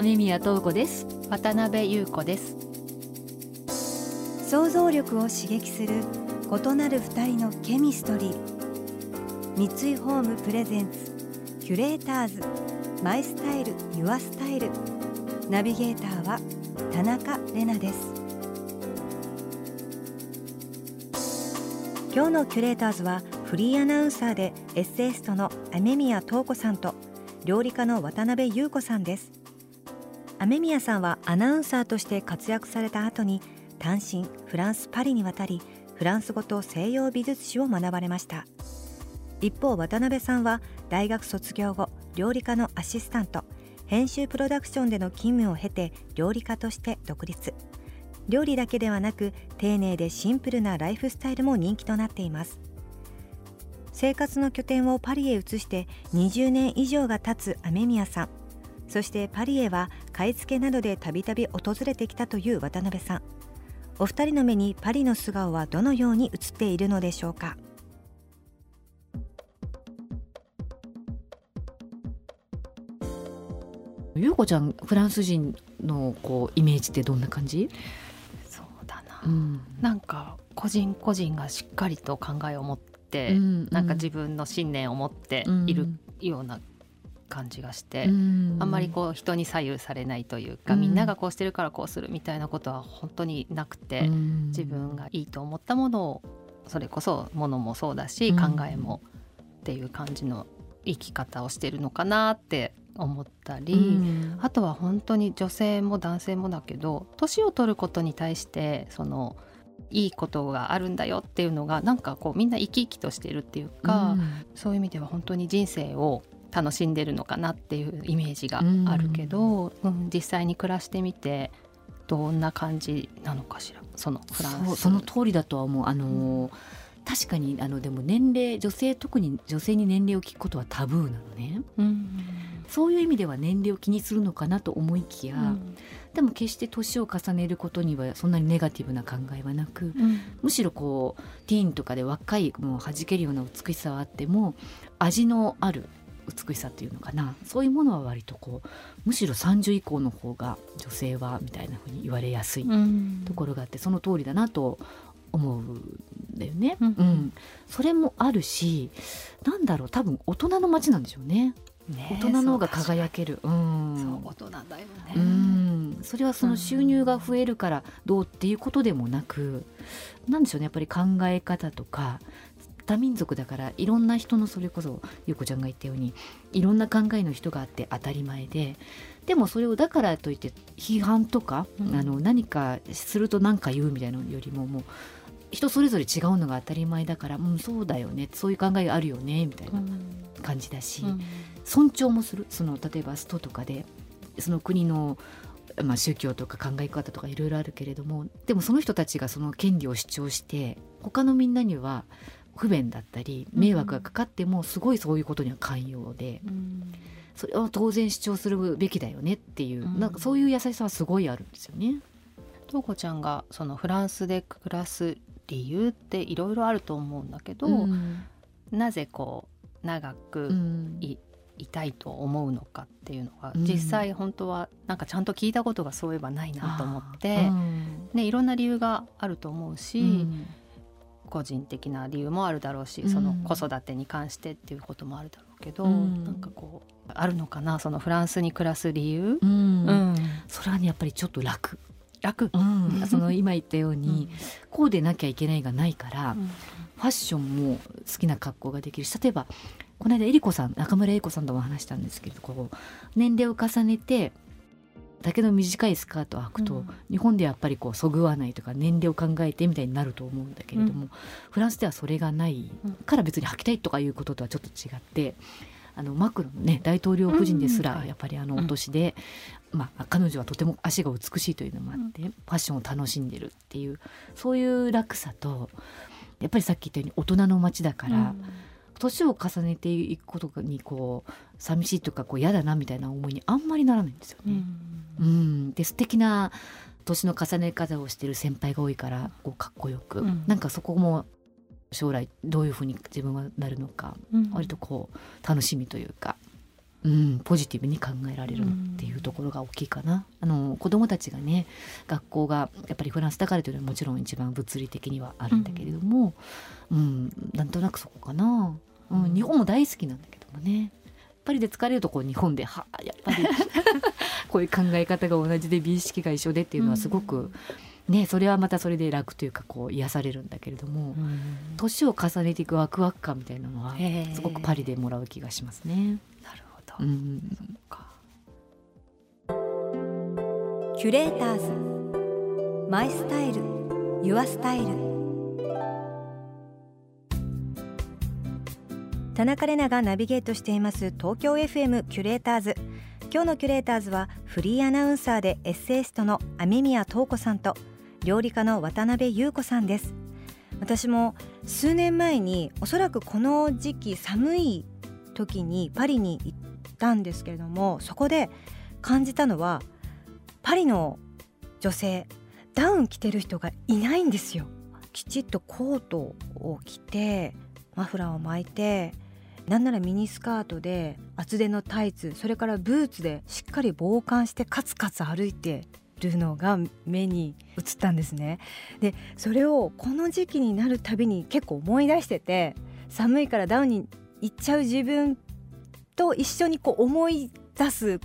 雨宮東子です。渡辺優子です。想像力を刺激する異なる二人のケミストリー。三井ホームプレゼンツキュレーターズ。マイスタイルユアスタイル。ナビゲーターは田中れなです。今日のキュレーターズはフリーアナウンサーでエッセイストの雨宮東子さんと料理家の渡辺優子さんです。雨宮さんはアナウンサーとして活躍された後に単身フランス・パリに渡りフランス語と西洋美術史を学ばれました。一方渡辺さんは大学卒業後料理家のアシスタント編集プロダクションでの勤務を経て料理家として独立。料理だけではなく丁寧でシンプルなライフスタイルも人気となっています。生活の拠点をパリへ移して20年以上が経つ雨宮さん。そしてパリへは買い付けなどでたびたび訪れてきたという渡辺さん。お二人の目にパリの素顔はどのように映っているのでしょうか？ゆうこちゃんフランス人のこうイメージってどんな感じ？そうだな、うん、なんか個人個人がしっかりと考えを持って、うんうん、なんか自分の信念を持っているような感じがして、うん、あんまりこう人に左右されないというか、うん、みんながこうしてるからこうするみたいなことは本当になくて、うん、自分がいいと思ったものをそれこそものもそうだし、考えもっていう感じの生き方をしてるのかなって思ったり、あとは本当に女性も男性もだけど年を取ることに対してそのいいことがあるんだよっていうのがなんかこうみんな生き生きとしているっていうか、そういう意味では本当に人生を楽しんでるのかなっていうイメージがあるけど、うん、実際に暮らしてみてどんな感じなのかしら？そのフランス。その通りだとは思う。あの、うん、確かにあのでも年齢女性特に女性に年齢を聞くことはタブーなのね、うん、そういう意味では年齢を気にするのかなと思いきや、うん、でも決して年を重ねることにはそんなにネガティブな考えはなく、むしろこうティーンとかで若いもう弾けるような美しさはあっても味のある美しさっていうのかな。そういうものは割とこうむしろ30以降の方が女性はみたいなふうに言われやすいところがあって、その通りだなと思うんだよね、うん、うん、それもあるしなんだろう多分大人の街なんでしょうね。ね大人の方が輝ける。うん、そう大人だよね。うん、それはその収入が増えるからどうっていうことでもなく、うん、なんでしょうねやっぱり考え方とか多民族だからいろんな人のそれこそ優子ちゃんが言ったようにいろんな考えの人があって当たり前ででもそれをだからといって批判とか、うん、あの何かすると何か言うみたいなのよりももう人それぞれ違うのが当たり前だからうんそうだよねそういう考えがあるよねみたいな感じだし、うん、尊重もする。その例えばストとかでその国のまあ、宗教とか考え方とかいろいろあるけれどもでもその人たちがその権利を主張して他のみんなには不便だったり迷惑がかかってもすごいそういうことには寛容で、うん、それを当然主張するべきだよねっていう、うん、なんかそういう優しさはすごいあるんですよね。とうこちゃんがそのフランスで暮らす理由っていろいろあると思うんだけど、うん、なぜこう長くい,、いたいと思うのかっていうのが、実際本当はなんかちゃんと聞いたことがそういえばないなと思って、ね、いろんな理由があると思うし、個人的な理由もあるだろうし、その子育てに関してっていうこともあるだろうけど、うん、なんかこうあるのかなそのフランスに暮らす理由、うん、うん、それはねやっぱりちょっと楽。楽、うん、その今言ったように、こうでなきゃいけないがないから、ファッションも好きな格好ができるし例えばこの間えりこさん中村えり子さんとも話したんですけどこう年齢を重ねて丈の短いスカートを履くと、うん、日本でやっぱりこうそぐわないとか年齢を考えてみたいになると思うんだけれども、うん、フランスではそれがないから別に履きたいとかいうこととはちょっと違ってあのマクロンね大統領夫人ですらやっぱりあのお年で、まあ、彼女はとても足が美しいというのもあって、ファッションを楽しんでるっていうそういう落差とやっぱりさっき言ったように大人の街だから。年を重ねていくことにこう寂しいとかこう嫌だなみたいな思いにあんまりならないんですよね。うん、うん。で素敵な年の重ね方をしてる先輩が多いからこうかっこよく、うん、なんかそこも将来どういうふうに自分はなるのか、うん、割とこう楽しみというか、うん、ポジティブに考えられるっていうところが大きいかな。あの子供たちがね学校がやっぱりフランスだからというのはもちろん一番物理的にはあるんだけれども、うん、うん、なんとなくそこかな、うん、日本も大好きなんだけどもね。パリで疲れるとこう日本ではやっぱりこういう考え方が同じで美意識が一緒でっていうのはすごく、ね、それはまたそれで楽というかこう癒されるんだけれども年、を重ねていくワクワク感みたいなのはすごくパリでもらう気がしますね。なるほど、うん、キュレーターズ。マイスタイル。ユアスタイル。田中れながナビゲートしています東京 FM キュレーターズ今日のキュレーターズはフリーアナウンサーでエッセイストの雨宮塔子さんと料理家の渡辺優子さんです。私も数年前におそらくこの時期寒い時にパリに行ったんですけれどもそこで感じたのはパリの女性ダウン着てる人がいないんですよ。きちっとコートを着てマフラーを巻いてなんならミニスカートで厚手のタイツそれからブーツでしっかり防寒してカツカツ歩いてるのが目に映ったんですね。でそれをこの時期になるたびに結構思い出してて寒いからダウンに行っちゃう自分と一緒にこう思い出す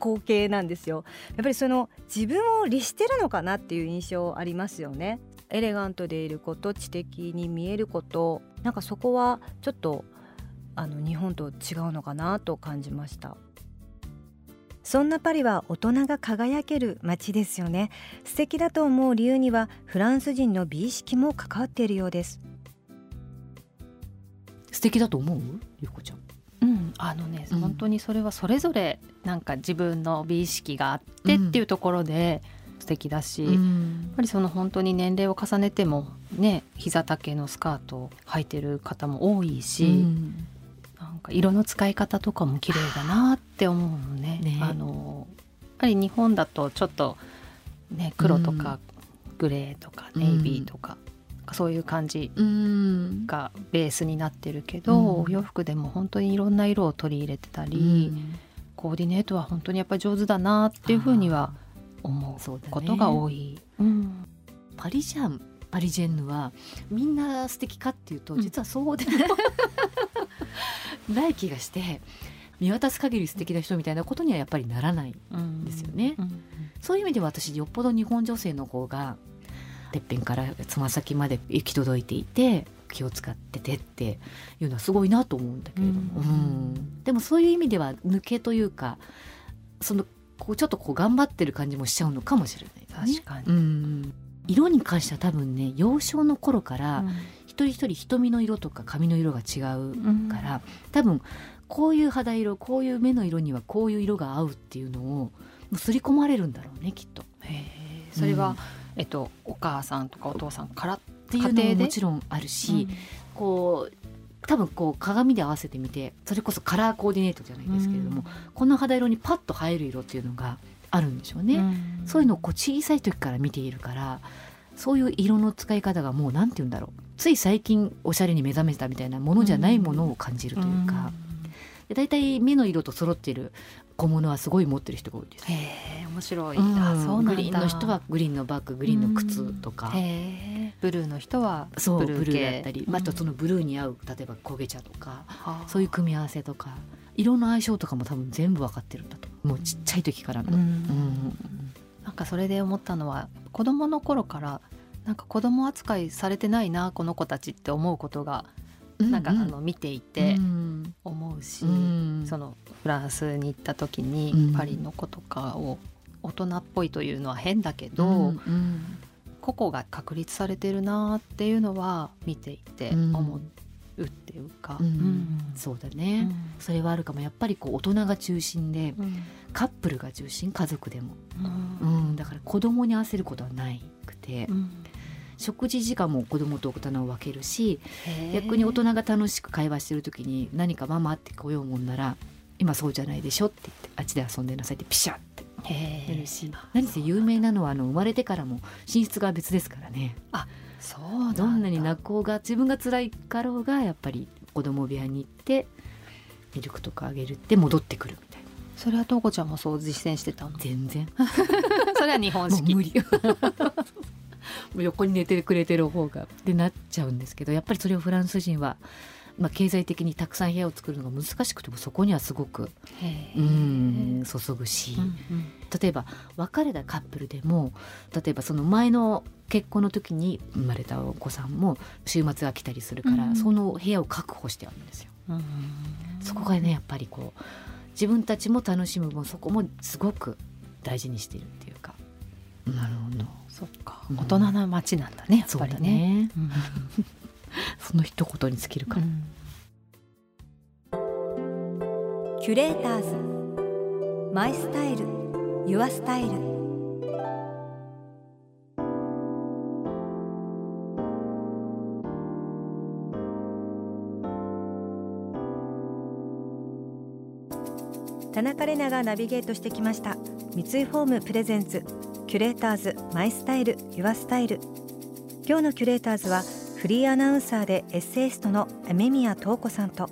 光景なんですよ。やっぱりその自分を律してるのかなっていう印象ありますよね。エレガントでいること知的に見えることなんかそこはちょっとあの日本と違うのかなと感じました。そんなパリは大人が輝ける街ですよね。素敵だと思う理由にはフランス人の美意識も関わっているようです。素敵だと思う？ゆうこちゃん。うん、あのね、うん、本当にそれはそれぞれなんか自分の美意識があってっていうところで素敵だし、うん、やっぱりその本当に年齢を重ねてもね膝丈のスカートを履いてる方も多いし、うか色の使い方とかも綺麗だなって思うのね。ね。あのやっぱり日本だとちょっとね黒とかグレーとかネイビーとか、うん、そういう感じがベースになってるけど、うん、お洋服でも本当にいろんな色を取り入れてたり、うん、コーディネートは本当にやっぱり上手だなっていうふうには思うことが多い。パリジャンパリジェンヌはみんな素敵かっていうと実はそうでも、ない気がして見渡す限り素敵な人みたいなことにはやっぱりならないんですよね。そういう意味では私よっぽど日本女性の方がてっぺんからつま先まで行き届いていて気を使っててっていうのはすごいなと思うんだけれども、うん、でもそういう意味では抜けというかそのこうちょっとこう頑張ってる感じもしちゃうのかもしれない、ね、確かに、うん、色に関しては多分ね幼少の頃から、一人一人瞳の色とか髪の色が違うから、多分こういう肌色こういう目の色にはこういう色が合うっていうのをもう刷り込まれるんだろうねきっと。それは、うん、えっと、お母さんとかお父さんからっていうのももちろんあるし、うん、こう多分こう鏡で合わせてみてそれこそカラーコーディネートじゃないですけれども、うん、この肌色にパッと映える色っていうのがあるんでしょうね。そういうのをこう小さい時から見ているからそういう色の使い方がもう何て言うんだろうつい最近おしゃれに目覚めたみたいなものじゃないものを感じるというか。で大体目の色と揃っている小物はすごい持ってる人が多いです。へえ面白い。うん、あそうグリーンの人はグリーンのバッググリーンの靴とか。ブルーの人はそうブルーだったり、まあ、とそのブルーに合う例えば焦げ茶とか、そういう組み合わせとか。色の相性とかも多分全部分かってるんだと。もうちっちゃい時からの。うん、なんかそれで思ったのは子供の頃からなんか子供扱いされてないなこの子たちって思うことがなんかあの見ていて思うし、そのフランスに行った時にパリの子とかを大人っぽいというのは変だけど、個々が確立されてるなっていうのは見ていて思っるっていうか、うん、そうだね、それはあるかも。やっぱりこう大人が中心で、カップルが中心家族でも、うん。だから子供に合わせることはないくて。食事時間も子供と大人を分けるし逆に大人が楽しく会話してる時に何かママってこようもんなら今そうじゃないでしょって言ってあっちで遊んでなさいってピシャってやるし何せ有名なのはあの生まれてからも寝室が別ですからね。あそうどんなに泣こうが自分が辛いかろうがやっぱり子供部屋に行ってミルクとかあげるって戻ってくるみたいな。それはとうこちゃんもそう実践してたの？全然。それは日本式。無理 横に寝てくれてる方がってなっちゃうんですけどやっぱりそれをフランス人は、まあ、経済的にたくさん部屋を作るのが難しくてもそこにはすごくうん注ぐし、うんうん、例えば別れたカップルでも例えばその前の結婚の時に生まれたお子さんも週末は来たりするから、うん、その部屋を確保してあるんですよ。そこがねやっぱりこう自分たちも楽しむもそこもすごく大事にしているっていうか。なるほどそっか、大人な街なんだね、やっぱりね。そね。その一言に尽きるから。キュレーターズ。マイスタイル。ユアスタイル。田中れながナビゲートしてきました。三井ホームプレゼンツキュレーターズマイスタイルユアスタイル今日のキュレーターズはフリーアナウンサーでエッセイストの雨宮塔子さんと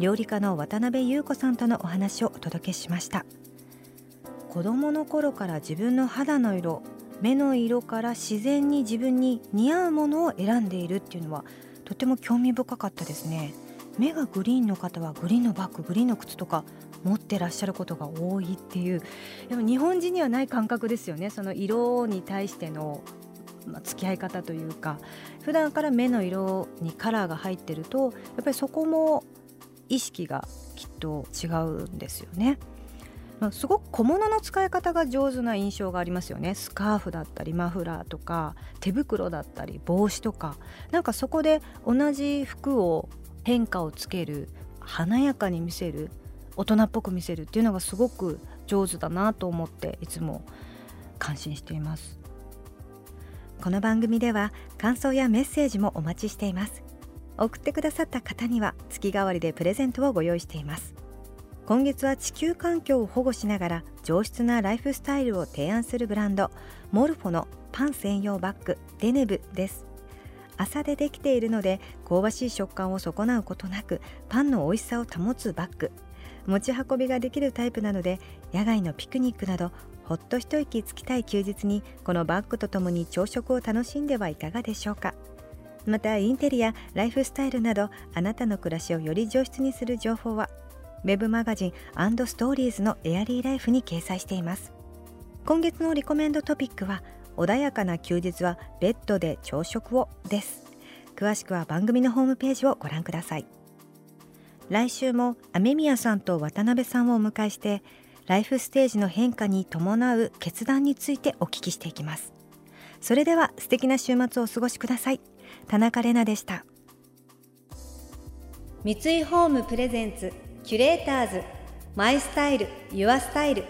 料理家の渡辺優子さんとのお話をお届けしました。子供の頃から自分の肌の色目の色から自然に自分に似合うものを選んでいるっていうのはとても興味深かったですね。目がグリーンの方はグリーンのバッググリーンの靴とか持ってらっしゃることが多いっていうでも日本人にはない感覚ですよね。その色に対してのまあ、付き合い方というか普段から目の色にカラーが入ってるとやっぱりそこも意識がきっと違うんですよね。すごく小物の使い方が上手な印象がありますよね。スカーフだったりマフラーとか手袋だったり帽子とか。なんかそこで同じ服を変化をつける華やかに見せる大人っぽく見せるっていうのがすごく上手だなと思っていつも感心しています。この番組では感想やメッセージもお待ちしています。送ってくださった方には月替わりでプレゼントをご用意しています。今月は地球環境を保護しながら上質なライフスタイルを提案するブランドモルフォのパン専用バッグデネブです。麻でできているので香ばしい食感を損なうことなくパンの美味しさを保つバッグ。持ち運びができるタイプなので野外のピクニックなどほっと一息つきたい休日にこのバッグとともに朝食を楽しんではいかがでしょうか。またインテリアライフスタイルなどあなたの暮らしをより上質にする情報は web マガジンストーリーズのエアリーライフに掲載しています。今月のリコメンドトピックは穏やかな休日はベッドで朝食をです。詳しくは番組のホームページをご覧ください。来週も雨宮さんと渡辺さんをお迎えしてライフステージの変化に伴う決断についてお聞きしていきます。それでは素敵な週末をお過ごしください。田中れなでした。三井ホームプレゼンツキュレーターズマイスタイルユアスタイル。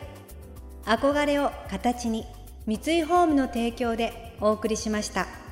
憧れを形に。三井ホームの提供でお送りしました。